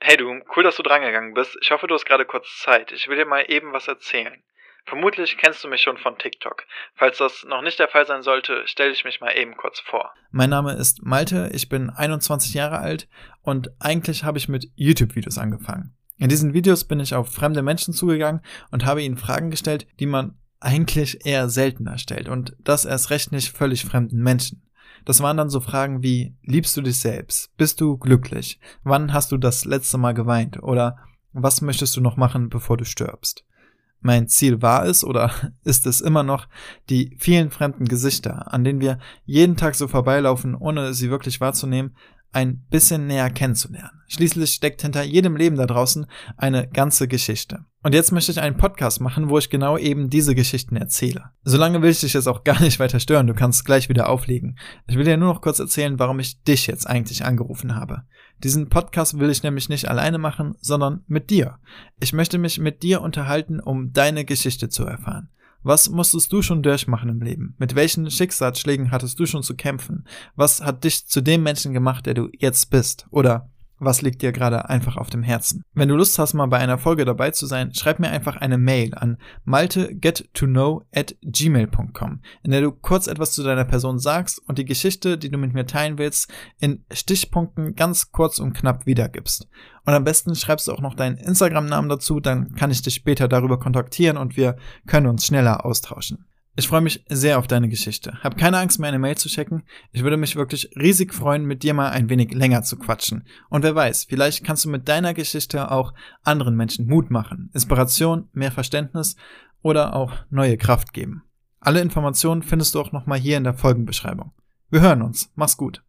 Hey du, cool, dass du drangegangen bist. Ich hoffe, du hast gerade kurz Zeit. Ich will dir mal eben was erzählen. Vermutlich kennst du mich schon von TikTok. Falls das noch nicht der Fall sein sollte, stelle ich mich mal eben kurz vor. Mein Name ist Malte, ich bin 21 Jahre alt und eigentlich habe ich mit YouTube-Videos angefangen. In diesen Videos bin ich auf fremde Menschen zugegangen und habe ihnen Fragen gestellt, die man eigentlich eher seltener stellt und das erst recht nicht völlig fremden Menschen. Das waren dann so Fragen wie, liebst du dich selbst? Bist du glücklich? Wann hast du das letzte Mal geweint? Oder was möchtest du noch machen, bevor du stirbst? Mein Ziel war es oder ist es immer noch, die vielen fremden Gesichter, an denen wir jeden Tag so vorbeilaufen, ohne sie wirklich wahrzunehmen, ein bisschen näher kennenzulernen. Schließlich steckt hinter jedem Leben da draußen eine ganze Geschichte. Und jetzt möchte ich einen Podcast machen, wo ich genau eben diese Geschichten erzähle. Solange will ich dich jetzt auch gar nicht weiter stören, du kannst gleich wieder auflegen. Ich will dir nur noch kurz erzählen, warum ich dich jetzt eigentlich angerufen habe. Diesen Podcast will ich nämlich nicht alleine machen, sondern mit dir. Ich möchte mich mit dir unterhalten, um deine Geschichte zu erfahren. Was musstest du schon durchmachen im Leben? Mit welchen Schicksalsschlägen hattest du schon zu kämpfen? Was hat dich zu dem Menschen gemacht, der du jetzt bist? Oder was liegt dir gerade einfach auf dem Herzen? Wenn du Lust hast, mal bei einer Folge dabei zu sein, schreib mir einfach eine Mail an maltegettoknow at gmail.com, in der du kurz etwas zu deiner Person sagst und die Geschichte, die du mit mir teilen willst, in Stichpunkten ganz kurz und knapp wiedergibst. Und am besten schreibst du auch noch deinen Instagram-Namen dazu, dann kann ich dich später darüber kontaktieren und wir können uns schneller austauschen. Ich freue mich sehr auf deine Geschichte. Hab keine Angst, mir eine Mail zu checken. Ich würde mich wirklich riesig freuen, mit dir mal ein wenig länger zu quatschen. Und wer weiß, vielleicht kannst du mit deiner Geschichte auch anderen Menschen Mut machen, Inspiration, mehr Verständnis oder auch neue Kraft geben. Alle Informationen findest du auch nochmal hier in der Folgenbeschreibung. Wir hören uns. Mach's gut.